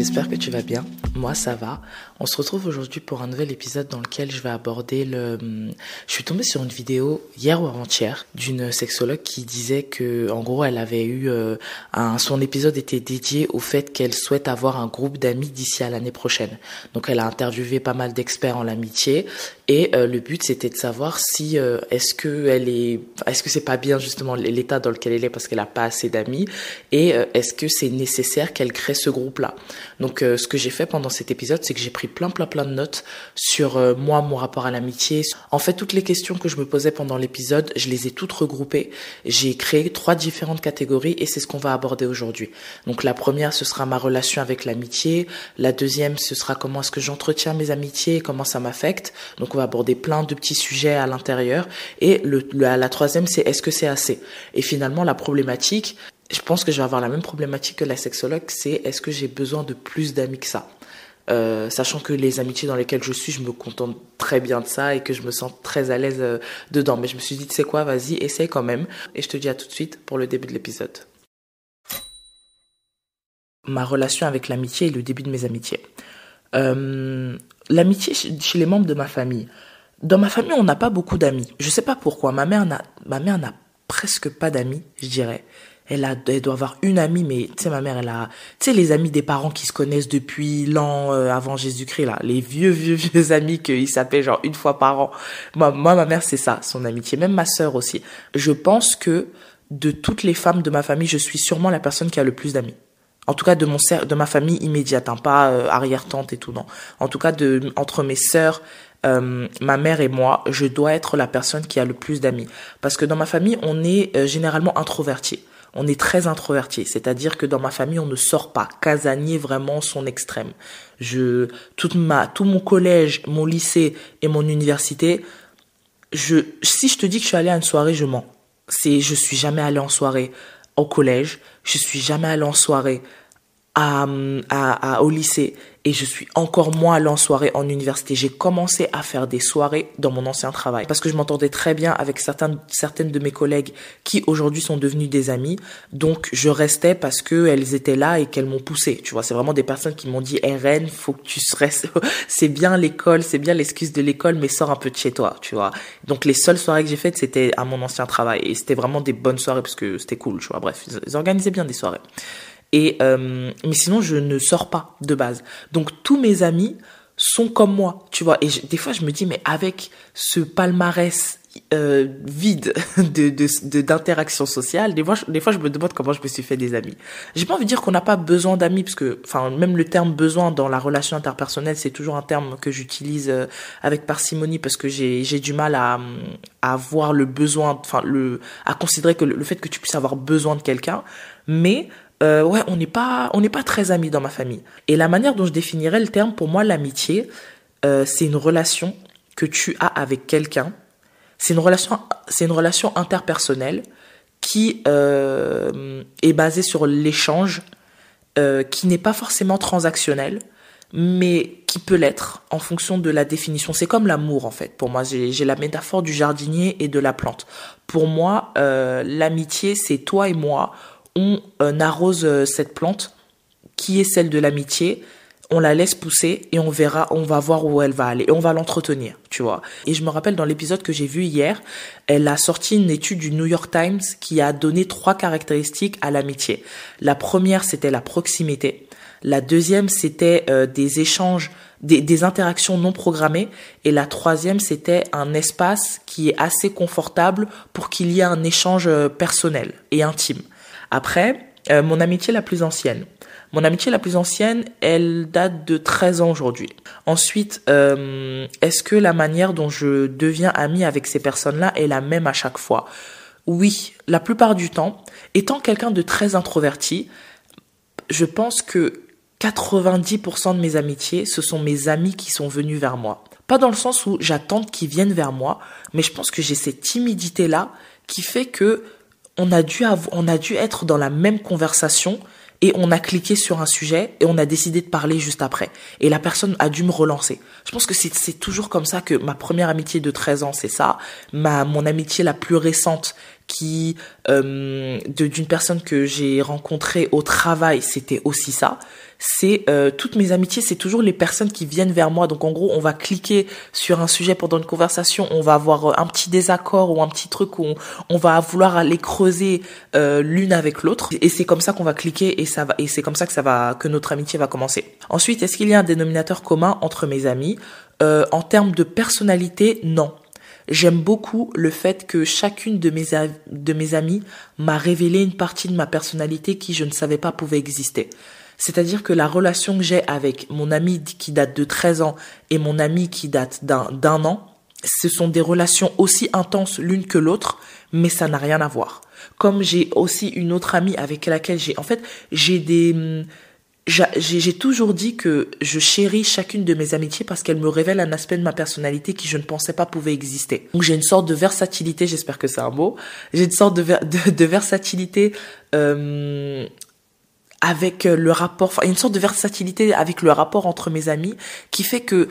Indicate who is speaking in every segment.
Speaker 1: j'espère que tu vas bien. Moi, ça va. On se retrouve aujourd'hui pour un nouvel épisode dans lequel je vais aborder le... Je suis tombée sur une vidéo hier ou avant-hier d'une sexologue qui disait que, en gros, elle avait eu euh. Son épisode était dédié au fait qu'elle souhaite avoir un groupe d'amis d'ici à l'année prochaine. Donc, elle a interviewé pas mal d'experts en l'amitié et euh, le but c'était de savoir si euh, est-ce que elle est, est-ce que c'est pas bien justement l'état dans lequel elle est parce qu'elle a pas assez d'amis et est-ce que c'est nécessaire qu'elle crée ce groupe-là. Donc, ce que j'ai fait pendant cet épisode, c'est que j'ai pris plein plein plein de notes sur euh, moi, mon rapport à l'amitié. En fait, toutes les questions que je me posais pendant l'épisode, je les ai toutes regroupées. J'ai créé trois différentes catégories et c'est ce qu'on va aborder aujourd'hui. Donc la première, ce sera ma relation avec l'amitié. La deuxième, ce sera comment est-ce que j'entretiens mes amitiés et comment ça m'affecte. Donc on aborder plein de petits sujets à l'intérieur. Et la troisième, c'est est-ce que c'est assez? Et finalement, la problématique, je pense que je vais avoir la même problématique que la sexologue, c'est est-ce que j'ai besoin de plus d'amis que ça? Euh, sachant que les amitiés dans lesquelles je suis, je me contente très bien de ça et que je me sens très à l'aise euh, dedans. Mais je me suis dit, tu sais quoi, vas-y, essaye quand même. Et je te dis à tout de suite pour le début de l'épisode. Ma relation avec l'amitié et le début de mes amitiés. Euh, l'amitié chez les membres de ma famille. Dans ma famille, on n'a pas beaucoup d'amis. Je sais pas pourquoi. Ma mère n'a, ma mère n'a presque pas d'amis, je dirais elle a elle doit avoir une amie mais tu sais ma mère elle a tu sais les amis des parents qui se connaissent depuis l'an euh, avant Jésus-Christ là les vieux vieux vieux amis qu'ils s'appellent genre une fois par an moi moi ma mère c'est ça son amitié même ma sœur aussi je pense que de toutes les femmes de ma famille je suis sûrement la personne qui a le plus d'amis en tout cas de mon de ma famille immédiate hein, pas euh, arrière tante et tout non en tout cas de entre mes sœurs euh, ma mère et moi, je dois être la personne qui a le plus d'amis. Parce que dans ma famille, on est généralement introverti on est très introverti, c'est-à-dire que dans ma famille, on ne sort pas. Casanier vraiment son extrême. Je toute ma tout mon collège, mon lycée et mon université, je si je te dis que je suis allé à une soirée, je mens. C'est je suis jamais allé en soirée au collège, je suis jamais allé en soirée à, à, au lycée et je suis encore moins allée en soirée en université. J'ai commencé à faire des soirées dans mon ancien travail parce que je m'entendais très bien avec certaines, certaines de mes collègues qui aujourd'hui sont devenues des amies. Donc je restais parce que elles étaient là et qu'elles m'ont poussé. Tu vois, c'est vraiment des personnes qui m'ont dit RN, faut que tu restes. c'est bien l'école, c'est bien l'excuse de l'école, mais sors un peu de chez toi, tu vois. Donc les seules soirées que j'ai faites, c'était à mon ancien travail et c'était vraiment des bonnes soirées parce que c'était cool, tu vois. Bref, ils organisaient bien des soirées. Et euh, mais sinon, je ne sors pas de base. Donc tous mes amis sont comme moi, tu vois. Et des fois, je me dis, mais avec ce palmarès euh, vide de de d'interaction sociale, des fois, je, des fois, je me demande comment je me suis fait des amis. J'ai pas envie de dire qu'on n'a pas besoin d'amis, parce que, enfin, même le terme besoin dans la relation interpersonnelle, c'est toujours un terme que j'utilise euh, avec parcimonie, parce que j'ai du mal à à avoir le besoin, enfin le à considérer que le fait que tu puisses avoir besoin de quelqu'un, mais euh, ouais, on n'est pas, on n'est pas très amis dans ma famille. Et la manière dont je définirais le terme, pour moi, l'amitié, euh, c'est une relation que tu as avec quelqu'un. C'est une relation, c'est une relation interpersonnelle qui euh, est basée sur l'échange, qui n'est pas forcément transactionnel, mais qui peut l'être en fonction de la définition. C'est comme l'amour en fait. Pour moi, j'ai la métaphore du jardinier et de la plante. Pour moi, l'amitié, c'est toi et moi on euh, arrose euh, cette plante qui est celle de l'amitié, on la laisse pousser et on verra, on va voir où elle va aller et on va l'entretenir, tu vois. Et je me rappelle dans l'épisode que j'ai vu hier, elle a sorti une étude du New York Times qui a donné trois caractéristiques à l'amitié. La première, c'était la proximité. La deuxième, c'était euh, des échanges, des, des, interactions non programmées. Et la troisième, c'était un espace qui est assez confortable pour qu'il y ait un échange personnel et intime. Après, euh, mon amitié la plus ancienne. Mon amitié la plus ancienne, elle date de 13 ans aujourd'hui. Ensuite, euh, est-ce que la manière dont je deviens ami avec ces personnes-là est la même à chaque fois? Oui, la plupart du temps. Étant quelqu'un de très introverti, je pense que 90% de mes amitiés, ce sont mes amis qui sont venus vers moi. Pas dans le sens où j'attends qu'ils viennent vers moi, mais je pense que j'ai cette timidité-là qui fait que on a dû on a dû être dans la même conversation et on a cliqué sur un sujet et on a décidé de parler juste après. Et la personne a dû me relancer. Je pense que c'est toujours comme ça que ma première amitié de 13 ans, c'est ça. Ma, mon amitié la plus récente, qui euh, d'une personne que j'ai rencontrée au travail, c'était aussi ça. C'est euh, toutes mes amitiés, c'est toujours les personnes qui viennent vers moi. Donc en gros, on va cliquer sur un sujet pendant une conversation, on va avoir euh, un petit désaccord ou un petit truc où on, va vouloir aller creuser euh, l'une avec l'autre. Et c'est comme ça qu'on va cliquer et ça va et c'est comme ça que ça va que notre amitié va commencer. Ensuite, est-ce qu'il y a un dénominateur commun entre mes amis? Euh, En termes de personnalité, non. J'aime beaucoup le fait que chacune de mes, de mes amies m'a révélé une partie de ma personnalité qui je ne savais pas pouvait exister. C'est-à-dire que la relation que j'ai avec mon ami qui date de 13 ans et mon ami qui date d'un an, ce sont des relations aussi intenses l'une que l'autre, mais ça n'a rien à voir. Comme j'ai aussi une autre amie avec laquelle j'ai, en fait, j'ai des, j'ai toujours dit que je chéris chacune de mes amitiés parce qu'elles me révèlent un aspect de ma personnalité qui je ne pensais pas pouvait exister. Donc j'ai une sorte de versatilité, j'espère que c'est un mot, j'ai une sorte de, de, versatilité euh, avec le rapport, enfin une sorte de versatilité avec le rapport entre mes amis qui fait que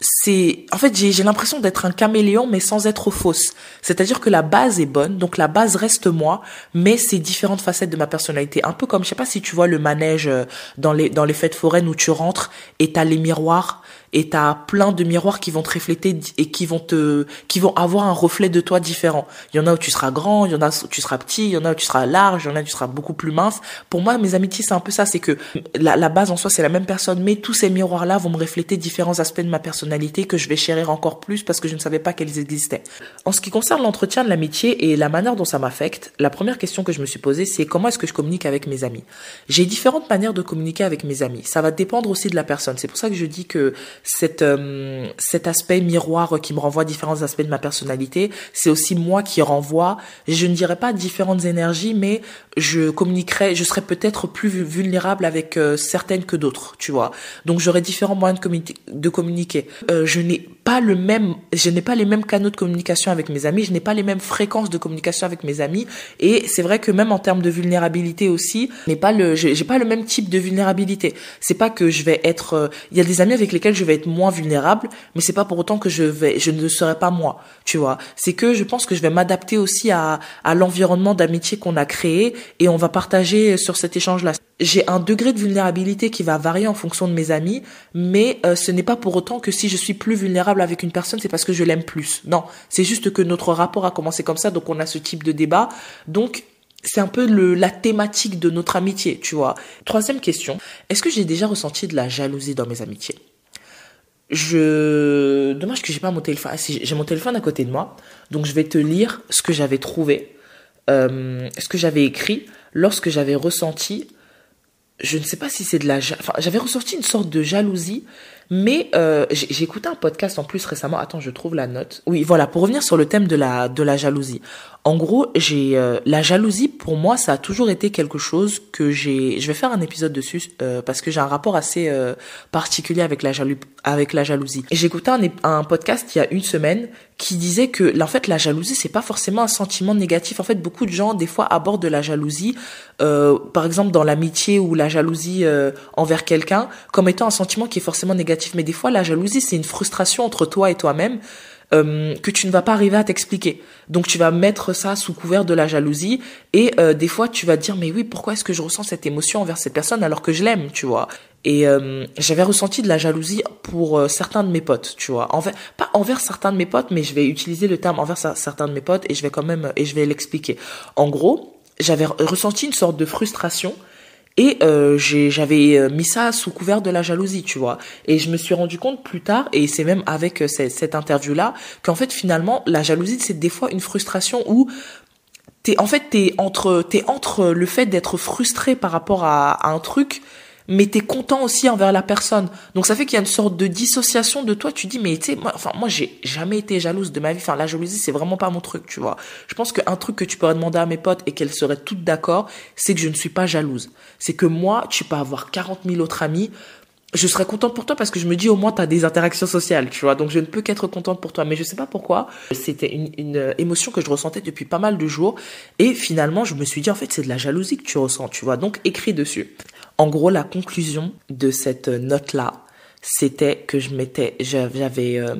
Speaker 1: c'est en fait j'ai l'impression d'être un caméléon mais sans être fausse. C'est-à-dire que la base est bonne donc la base reste moi mais c'est différentes facettes de ma personnalité. Un peu comme je sais pas si tu vois le manège euh, dans les dans les fêtes foraines où tu rentres et t'as les miroirs et t'as plein de miroirs qui vont te refléter et qui vont te qui vont avoir un reflet de toi différent. Il y en a où tu seras grand, il y en a où tu seras petit, il y en a où tu seras large, il y en a où tu seras beaucoup plus mince. Pour moi, mes amitiés, c'est un peu ça, c'est que la, la base en soi, c'est la même personne, mais tous ces miroirs-là vont me refléter différents aspects de ma personnalité que je vais chérir encore plus parce que je ne savais pas qu'elles existaient. En ce qui concerne l'entretien de l'amitié et la manière dont ça m'affecte, la première question que je me suis posée, c'est comment est-ce que je communique avec mes amis? J'ai différentes manières de communiquer avec mes amis. Ça va dépendre aussi de la personne. C'est pour ça que je dis que cette, euh, cet aspect miroir qui me renvoie différents aspects de ma personnalité, c'est aussi moi qui renvoie, je ne dirais pas différentes énergies, mais je communiquerai, je serai peut-être plus vulnérable avec euh, certaines que d'autres, tu vois. Donc j'aurai différents moyens de, communiquer. Euh, je n'ai pas le même, je n'ai pas les mêmes canaux de communication avec mes amis, je n'ai pas les mêmes fréquences de communication avec mes amis, et c'est vrai que même en termes de vulnérabilité aussi, n'est pas le, j'ai pas le même type de vulnérabilité. C'est pas que je vais être, il y a des amis avec lesquels je vais être moins vulnérable, mais c'est pas pour autant que je vais, je ne serai pas moi, tu vois. C'est que je pense que je vais m'adapter aussi à, l'environnement d'amitié qu'on a créé et on va partager sur cet échange-là. J'ai un degré de vulnérabilité qui va varier en fonction de mes amis, mais euh, ce n'est pas pour autant que si je suis plus vulnérable avec une personne, c'est parce que je l'aime plus. Non, c'est juste que notre rapport a commencé comme ça, donc on a ce type de débat. Donc c'est un peu la thématique de notre amitié, tu vois. Troisième question, est-ce que j'ai déjà ressenti de la jalousie dans mes amitiés? Je dommage que j'ai pas mon téléphone. Ah, j'ai mon téléphone à côté de moi. Donc je vais te lire ce que j'avais trouvé euh, ce que j'avais écrit lorsque j'avais ressenti je ne sais pas si c'est de la enfin j'avais ressenti une sorte de jalousie mais euh, j'ai écouté un podcast en plus récemment. Attends je trouve la note. Oui voilà pour revenir sur le thème de la de la jalousie en gros, j'ai euh, la jalousie pour moi, ça a toujours été quelque chose que j'ai. Je vais faire un épisode dessus euh, parce que j'ai un rapport assez euh, particulier avec la avec la jalousie. Écouté un, un podcast il y a une semaine qui disait que en fait la jalousie c'est pas forcément un sentiment négatif. En fait, beaucoup de gens des fois abordent la jalousie, par exemple dans l'amitié ou la jalousie envers quelqu'un, comme étant un sentiment qui est forcément négatif. Mais des fois, la jalousie c'est une frustration entre toi et toi-même euh, que tu ne vas pas arriver à t'expliquer. Donc tu vas mettre ça sous couvert de la jalousie et euh, des fois tu vas dire mais oui pourquoi est-ce que je ressens cette émotion envers cette personne alors que je l'aime tu vois? Et euh, j'avais ressenti de la jalousie pour certains de mes potes tu vois. Envers, pas envers certains de mes potes mais je vais utiliser le terme envers certains de mes potes et je vais quand même et je vais l'expliquer. En gros j'avais ressenti une sorte de frustration et euh, j'avais euh, mis ça sous couvert de la jalousie, tu vois. Et je me suis rendu compte plus tard, et c'est même avec euh, cette, interview-là, qu'en fait finalement la jalousie c'est des fois une frustration où t'es en fait t'es entre t'es entre le fait d'être frustré par rapport à un truc mais t'es content aussi envers la personne. Donc ça fait qu'il y a une sorte de dissociation de toi. Tu dis mais tu sais, moi, enfin moi j'ai jamais été jalouse de ma vie. Enfin la jalousie c'est vraiment pas mon truc, tu vois. Je pense qu'un truc que tu pourrais demander à mes potes et qu'elles seraient toutes d'accord, c'est que je ne suis pas jalouse. C'est que moi, tu peux avoir 40 000 autres amis. Je serais contente pour toi parce que je me dis au moins t'as des interactions sociales, tu vois. Donc je ne peux qu'être contente pour toi. Mais je sais pas pourquoi. C'était une, une émotion que je ressentais depuis pas mal de jours. Et finalement, je me suis dit en fait c'est de la jalousie que tu ressens, tu vois. Donc écris dessus. En gros, la conclusion de cette note-là, c'était que je m'étais, j'avais, euh,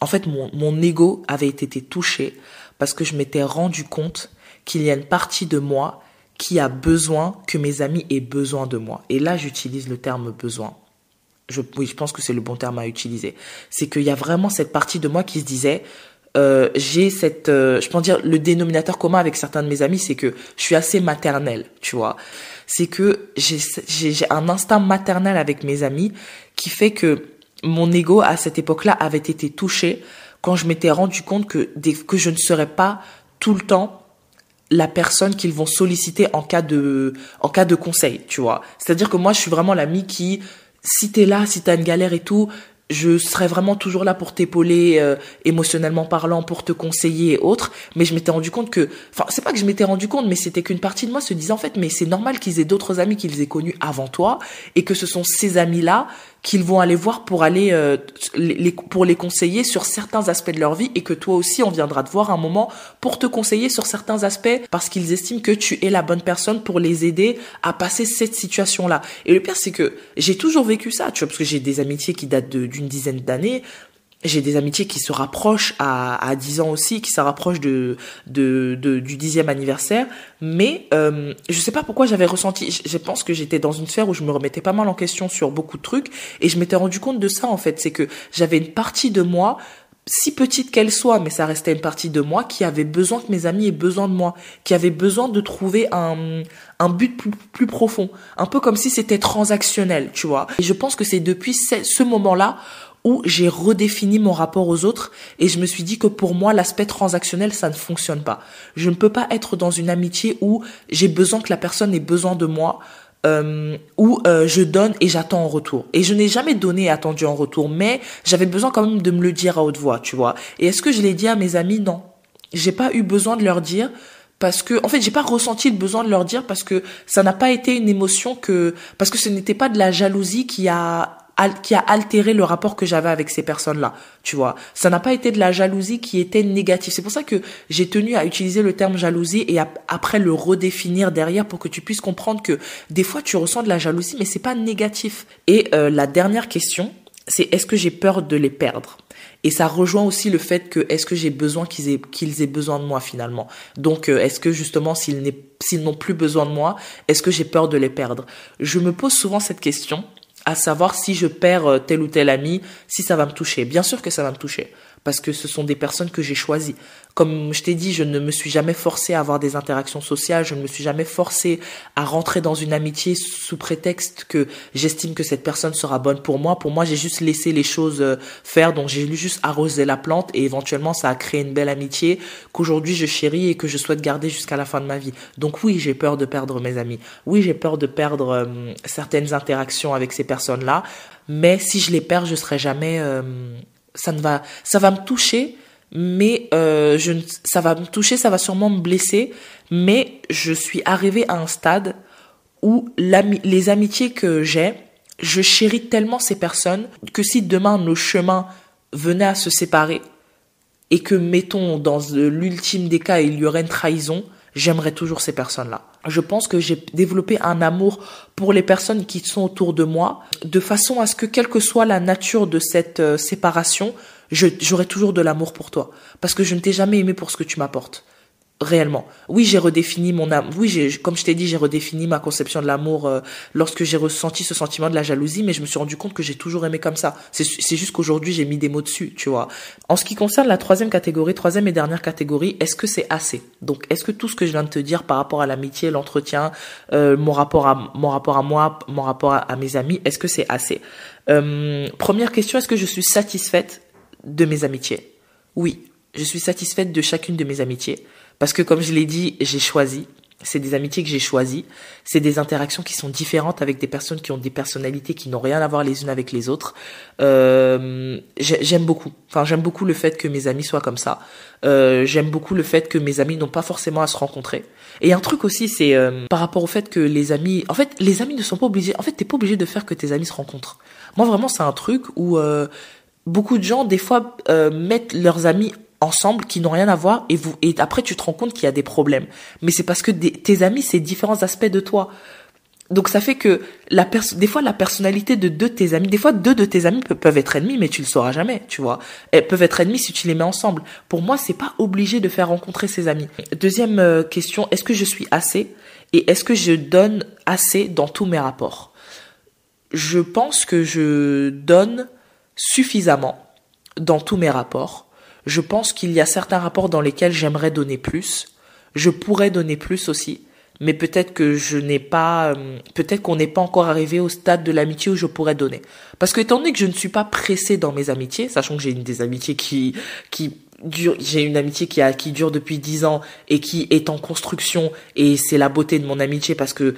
Speaker 1: en fait, mon, mon ego avait été touché parce que je m'étais rendu compte qu'il y a une partie de moi qui a besoin que mes amis aient besoin de moi. Et là, j'utilise le terme besoin. Je, oui, je pense que c'est le bon terme à utiliser. C'est qu'il y a vraiment cette partie de moi qui se disait, euh, j'ai cette, euh, je peux dire, le dénominateur commun avec certains de mes amis, c'est que je suis assez maternelle, tu vois. C'est que j'ai, un instinct maternel avec mes amis qui fait que mon ego à cette époque-là avait été touché quand je m'étais rendu compte que, que je ne serais pas tout le temps la personne qu'ils vont solliciter en cas de en cas de conseil, tu vois. C'est-à-dire que moi je suis vraiment l'ami qui si t'es là, si t'as une galère et tout, je serais vraiment toujours là pour t'épauler euh, émotionnellement parlant, pour te conseiller et autres. Mais je m'étais rendu compte que, enfin, c'est pas que je m'étais rendu compte, mais c'était qu'une partie de moi se disait en fait, mais c'est normal qu'ils aient d'autres amis qu'ils aient connus avant toi et que ce sont ces amis-là qu'ils vont aller voir pour aller euh, les, pour les conseiller sur certains aspects de leur vie et que toi aussi on viendra te voir un moment pour te conseiller sur certains aspects parce qu'ils estiment que tu es la bonne personne pour les aider à passer cette situation là. Et le pire c'est que j'ai toujours vécu ça, tu vois parce que j'ai des amitiés qui datent d'une dizaine d'années, j'ai des amitiés qui se rapprochent à, à 10 ans aussi, qui se rapprochent de, de, de du dixième anniversaire. Mais euh, je sais pas pourquoi j'avais ressenti. Je, pense que j'étais dans une sphère où je me remettais pas mal en question sur beaucoup de trucs, et je m'étais rendu compte de ça en fait. C'est que j'avais une partie de moi si petite qu'elle soit, mais ça restait une partie de moi qui avait besoin que mes amis aient besoin de moi, qui avait besoin de trouver un, un but plus, plus profond, un peu comme si c'était transactionnel, tu vois. Et je pense que c'est depuis ce, ce moment-là où j'ai redéfini mon rapport aux autres et je me suis dit que pour moi l'aspect transactionnel ça ne fonctionne pas. Je ne peux pas être dans une amitié où j'ai besoin que la personne ait besoin de moi euh, où euh, je donne et j'attends en retour. Et je n'ai jamais donné et attendu en retour, mais j'avais besoin quand même de me le dire à haute voix, tu vois. Et est-ce que je l'ai dit à mes amis? Non. J'ai pas eu besoin de leur dire parce que en fait j'ai pas ressenti le besoin de leur dire parce que ça n'a pas été une émotion que parce que ce n'était pas de la jalousie qui a qui a altéré le rapport que j'avais avec ces personnes-là, tu vois. Ça n'a pas été de la jalousie qui était négative. C'est pour ça que j'ai tenu à utiliser le terme jalousie et après le redéfinir derrière pour que tu puisses comprendre que des fois tu ressens de la jalousie mais c'est pas négatif. Et euh, la dernière question, c'est est-ce que j'ai peur de les perdre? Et ça rejoint aussi le fait que est-ce que j'ai besoin qu'ils aient qu'ils aient besoin de moi finalement? Donc euh, est-ce que justement s'ils s'ils n'ont plus besoin de moi, est-ce que j'ai peur de les perdre? Je me pose souvent cette question à savoir si je perds euh, tel ou tel ami, si ça va me toucher. Bien sûr que ça va me toucher parce que ce sont des personnes que j'ai choisies. Comme je t'ai dit, je ne me suis jamais forcé à avoir des interactions sociales, je ne me suis jamais forcé à rentrer dans une amitié sous prétexte que j'estime que cette personne sera bonne pour moi. Pour moi, j'ai juste laissé les choses euh, faire, donc j'ai juste arrosé la plante et éventuellement ça a créé une belle amitié qu'aujourd'hui je chéris et que je souhaite garder jusqu'à la fin de ma vie. Donc oui, j'ai peur de perdre mes amis. Oui, j'ai peur de perdre euh, certaines interactions avec ces personnes-là, mais si je les perds, je serai jamais euh, ça ne va, ça va me toucher, mais euh, je, ça va me toucher, ça va sûrement me blesser, mais je suis arrivée à un stade où les amitiés que j'ai, je chéris tellement ces personnes que si demain nos chemins venaient à se séparer et que mettons dans l'ultime des cas il y aurait une trahison, j'aimerais toujours ces personnes-là. Je pense que j'ai développé un amour pour les personnes qui sont autour de moi, de façon à ce que, quelle que soit la nature de cette euh, séparation, j'aurai toujours de l'amour pour toi. Parce que je ne t'ai jamais aimé pour ce que tu m'apportes réellement. Oui, j'ai redéfini mon âme. Oui, j'ai, comme je t'ai dit, j'ai redéfini ma conception de l'amour euh, lorsque j'ai ressenti ce sentiment de la jalousie, mais je me suis rendu compte que j'ai toujours aimé comme ça. C'est, c'est juste qu'aujourd'hui, j'ai mis des mots dessus, tu vois. En ce qui concerne la troisième catégorie, troisième et dernière catégorie, est-ce que c'est assez? Donc, est-ce que tout ce que je viens de te dire par rapport à l'amitié, l'entretien, euh, mon rapport à mon rapport à moi, mon rapport à, mes amis, est-ce que c'est assez? Euh, Première question, est-ce que je suis satisfaite de mes amitiés? Oui, je suis satisfaite de chacune de mes amitiés. Parce que comme je l'ai dit, j'ai choisi. C'est des amitiés que j'ai choisies. C'est des interactions qui sont différentes avec des personnes qui ont des personnalités qui n'ont rien à voir les unes avec les autres. Euh, j'aime beaucoup. Enfin, j'aime beaucoup le fait que mes amis soient comme ça. Euh, j'aime beaucoup le fait que mes amis n'ont pas forcément à se rencontrer. Et un truc aussi, c'est euh, par rapport au fait que les amis, en fait, les amis ne sont pas obligés. En fait, t'es pas obligé de faire que tes amis se rencontrent. Moi, vraiment, c'est un truc où euh, beaucoup de gens, des fois, euh, mettent leurs amis ensemble qui n'ont rien à voir et vous et après tu te rends compte qu'il y a des problèmes mais c'est parce que tes amis c'est différents aspects de toi donc ça fait que la des fois la personnalité de deux de tes amis, des fois deux de tes amis peuvent être ennemis, mais tu le sauras jamais, tu vois. Elles peuvent être ennemis si tu les mets ensemble. Pour moi, c'est pas obligé de faire rencontrer ses amis. Deuxième euh, question, est-ce que je suis assez et est-ce que je donne assez dans tous mes rapports? Je pense que je donne suffisamment dans tous mes rapports. Je pense qu'il y a certains rapports dans lesquels j'aimerais donner plus. Je pourrais donner plus aussi mais peut-être que je n'ai pas, euh, peut-être qu'on n'est pas encore arrivé au stade de l'amitié où je pourrais donner. Parce que étant donné que je ne suis pas pressé dans mes amitiés, sachant que j'ai une des amitiés qui, qui dure, j'ai une amitié qui a, qui dure depuis dix ans et qui est en construction et c'est la beauté de mon amitié parce que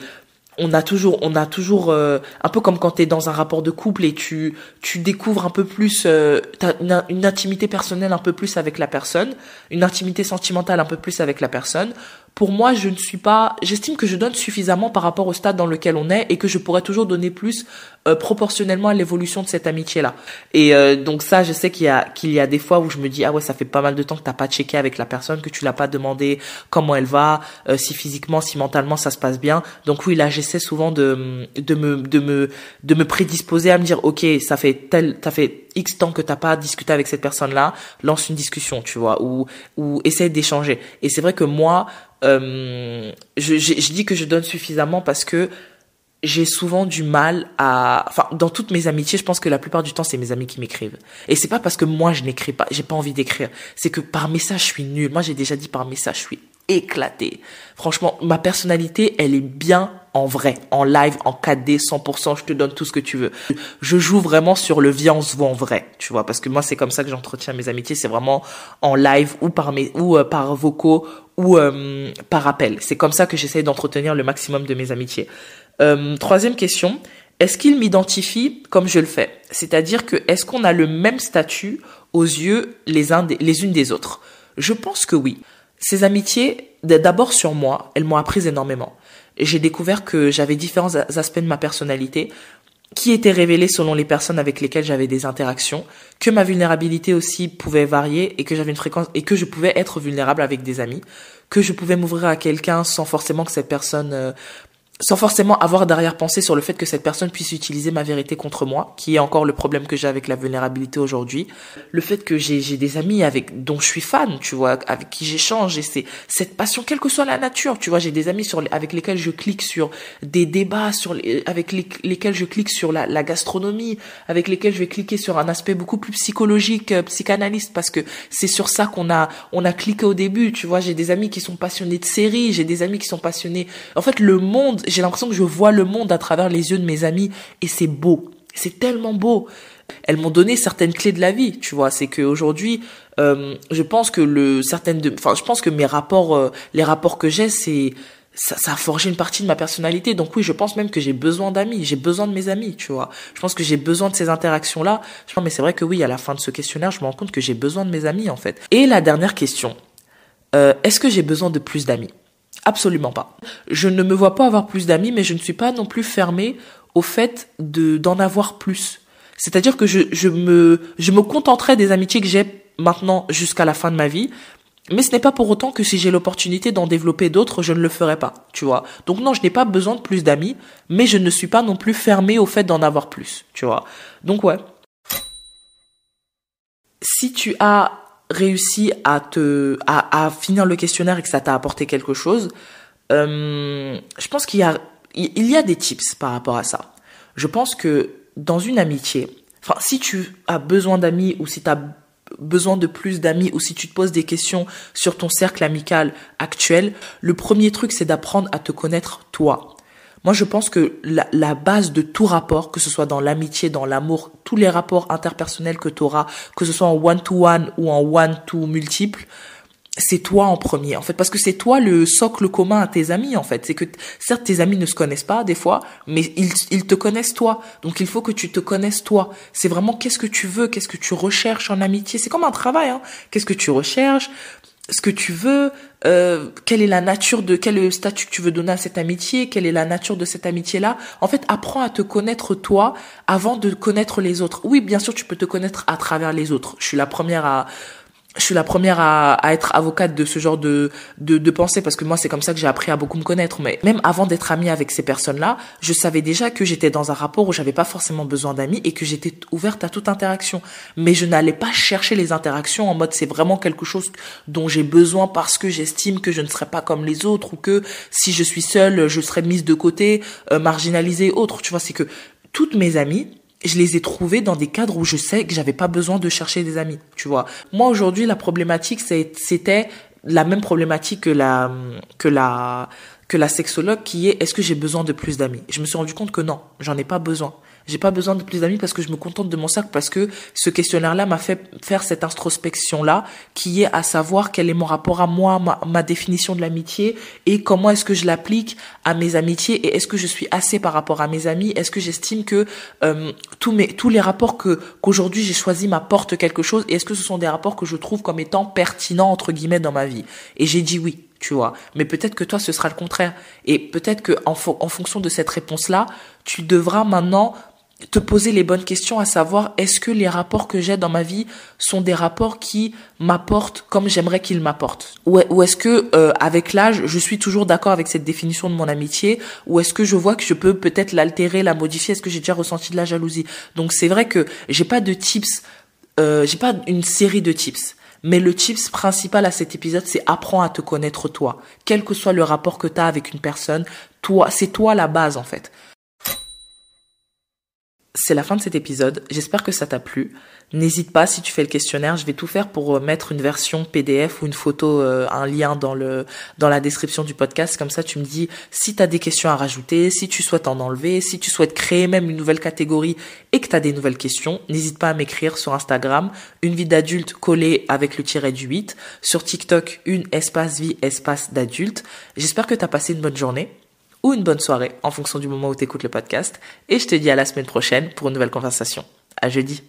Speaker 1: on a toujours on a toujours euh, un peu comme quand tu es dans un rapport de couple et tu tu découvres un peu plus euh, une, une, intimité personnelle un peu plus avec la personne, une intimité sentimentale un peu plus avec la personne pour moi, je ne suis pas, j'estime que je donne suffisamment par rapport au stade dans lequel on est et que je pourrais toujours donner plus euh, proportionnellement à l'évolution de cette amitié-là. Et euh, donc ça, je sais qu'il y a qu'il y a des fois où je me dis ah ouais, ça fait pas mal de temps que t'as pas checké avec la personne, que tu l'as pas demandé comment elle va, euh, si physiquement, si mentalement ça se passe bien. Donc oui, là, j'essaie souvent de de me de me de me prédisposer à me dire ok, ça fait tel, ça fait X temps que t'as pas discuté avec cette personne-là, lance une discussion, tu vois, ou ou essaie d'échanger. Et c'est vrai que moi euh, je, dis que je donne suffisamment parce que j'ai souvent du mal à, enfin, dans toutes mes amitiés, je pense que la plupart du temps, c'est mes amis qui m'écrivent. Et c'est pas parce que moi, je n'écris pas, j'ai pas envie d'écrire. C'est que par message, je suis nul. Moi, j'ai déjà dit par message, je suis éclaté. Franchement, ma personnalité, elle est bien en vrai, en live, en 4D, 100%, je te donne tout ce que tu veux. Je joue vraiment sur le viens, on se voit en vrai, tu vois, parce que moi, c'est comme ça que j'entretiens mes amitiés, c'est vraiment en live ou par mes, ou euh, par vocaux ou euh, par appel. C'est comme ça que j'essaie d'entretenir le maximum de mes amitiés. Euh, troisième question, est-ce qu'il m'identifie comme je le fais? C'est-à-dire que est-ce qu'on a le même statut aux yeux les, uns les unes des autres? Je pense que oui. Ces amitiés, d'abord sur moi, elles m'ont appris énormément. J'ai découvert que j'avais différents aspects de ma personnalité qui étaient révélés selon les personnes avec lesquelles j'avais des interactions, que ma vulnérabilité aussi pouvait varier et que j'avais une fréquence et que je pouvais être vulnérable avec des amis, que je pouvais m'ouvrir à quelqu'un sans forcément que cette personne euh, sans forcément avoir d'arrière-pensée sur le fait que cette personne puisse utiliser ma vérité contre moi, qui est encore le problème que j'ai avec la vulnérabilité aujourd'hui. Le fait que j'ai, des amis avec, dont je suis fan, tu vois, avec qui j'échange, et c'est cette passion, quelle que soit la nature, tu vois, j'ai des amis sur, avec lesquels je clique sur des débats, sur les, avec lesquels je clique sur la, la, gastronomie, avec lesquels je vais cliquer sur un aspect beaucoup plus psychologique, euh, psychanalyste, parce que c'est sur ça qu'on a, on a cliqué au début, tu vois, j'ai des amis qui sont passionnés de séries, j'ai des amis qui sont passionnés, en fait, le monde, j'ai l'impression que je vois le monde à travers les yeux de mes amis et c'est beau. C'est tellement beau. Elles m'ont donné certaines clés de la vie, tu vois. C'est qu'aujourd'hui, euh, je pense que le certaines de, enfin, je pense que mes rapports, euh, les rapports que j'ai, c'est ça, ça, a forgé une partie de ma personnalité. Donc oui, je pense même que j'ai besoin d'amis. J'ai besoin de mes amis, tu vois. Je pense que j'ai besoin de ces interactions-là. Je pense, mais c'est vrai que oui, à la fin de ce questionnaire, je me rends compte que j'ai besoin de mes amis, en fait. Et la dernière question. Euh, est-ce que j'ai besoin de plus d'amis? Absolument pas. Je ne me vois pas avoir plus d'amis, mais je ne suis pas non plus fermée au fait de d'en avoir plus. C'est-à-dire que je, je me je me contenterai des amitiés que j'ai maintenant jusqu'à la fin de ma vie, mais ce n'est pas pour autant que si j'ai l'opportunité d'en développer d'autres, je ne le ferai pas, tu vois. Donc non, je n'ai pas besoin de plus d'amis, mais je ne suis pas non plus fermée au fait d'en avoir plus, tu vois. Donc ouais. Si tu as réussi à te à, à, finir le questionnaire et que ça t'a apporté quelque chose, euh, je pense qu'il y a il y a des tips par rapport à ça. Je pense que dans une amitié, enfin si tu as besoin d'amis ou si tu as besoin de plus d'amis ou si tu te poses des questions sur ton cercle amical actuel, le premier truc c'est d'apprendre à te connaître toi. Moi, je pense que la, base de tout rapport, que ce soit dans l'amitié, dans l'amour, tous les rapports interpersonnels que tu auras, que ce soit en one-to-one ou en one-to multiple, c'est toi en premier en fait. Parce que c'est toi le socle commun à tes amis en fait. C'est que certes tes amis ne se connaissent pas des fois mais ils, ils te connaissent toi. Donc il faut que tu te connaisses toi. C'est vraiment qu'est-ce que tu veux qu'est-ce que tu recherches en amitié. C'est comme un travail hein. Qu'est-ce que tu recherches? Ce que tu veux, euh, quelle est la nature de quel statut que tu veux donner à cette amitié, quelle est la nature de cette amitié-là. En fait, apprends à te connaître toi avant de connaître les autres. Oui, bien sûr, tu peux te connaître à travers les autres. Je suis la première à je suis la première à, à, être avocate de ce genre de, de, de pensée parce que moi c'est comme ça que j'ai appris à beaucoup me connaître. Mais même avant d'être amie avec ces personnes-là je savais déjà que j'étais dans un rapport où j'avais pas forcément besoin d'amis et que j'étais ouverte à toute interaction. Mais je n'allais pas chercher les interactions en mode c'est vraiment quelque chose dont j'ai besoin parce que j'estime que je ne serai pas comme les autres ou que si je suis seule je serai mise de côté euh, marginalisée autre. Tu vois c'est que toutes mes amies je les ai trouvés dans des cadres où je sais que j'avais pas besoin de chercher des amis, tu vois. Moi aujourd'hui la problématique c'était la même problématique que la que la que la sexologue qui est est-ce que j'ai besoin de plus d'amis? Je me suis rendu compte que non, j'en ai pas besoin. J'ai pas besoin de plus d'amis parce que je me contente de mon cercle parce que ce questionnaire-là m'a fait faire cette introspection-là qui est à savoir quel est mon rapport à moi, ma, ma définition de l'amitié et comment est-ce que je l'applique à mes amitiés et est-ce que je suis assez par rapport à mes amis Est-ce que j'estime que euh, tous mes tous les rapports que qu'aujourd'hui j'ai choisi m'apportent quelque chose et est-ce que ce sont des rapports que je trouve comme étant pertinents entre guillemets dans ma vie? Et j'ai dit oui tu vois. Mais peut-être que toi, ce sera le contraire. Et peut-être que en, en fonction de cette réponse-là, tu devras maintenant te poser les bonnes questions, à savoir est-ce que les rapports que j'ai dans ma vie sont des rapports qui m'apportent comme j'aimerais qu'ils m'apportent, ou, est-ce que euh, avec l'âge je suis toujours d'accord avec cette définition de mon amitié, ou est-ce que je vois que je peux peut-être l'altérer, la modifier, est-ce que j'ai déjà ressenti de la jalousie? Donc c'est vrai que j'ai pas de tips, euh, j'ai pas une série de tips. Mais le tips principal à cet épisode, c'est apprends à te connaître toi. Quel que soit le rapport que tu as avec une personne, toi, c'est toi la base en fait c'est la fin de cet épisode. J'espère que ça t'a plu. N'hésite pas si tu fais le questionnaire, je vais tout faire pour euh, mettre une version PDF ou une photo, euh, un lien dans le dans la description du podcast. Comme ça, tu me dis si tu as des questions à rajouter, si tu souhaites en enlever, si tu souhaites créer même une nouvelle catégorie et que tu as des nouvelles questions, n'hésite pas à m'écrire sur Instagram, une vie d'adulte collée avec le tiret du 8, sur TikTok, une espace vie espace d'adulte. J'espère que tu as passé une bonne journée ou une bonne soirée en fonction du moment où tu écoutes le podcast. Et je te dis à la semaine prochaine pour une nouvelle conversation. À jeudi.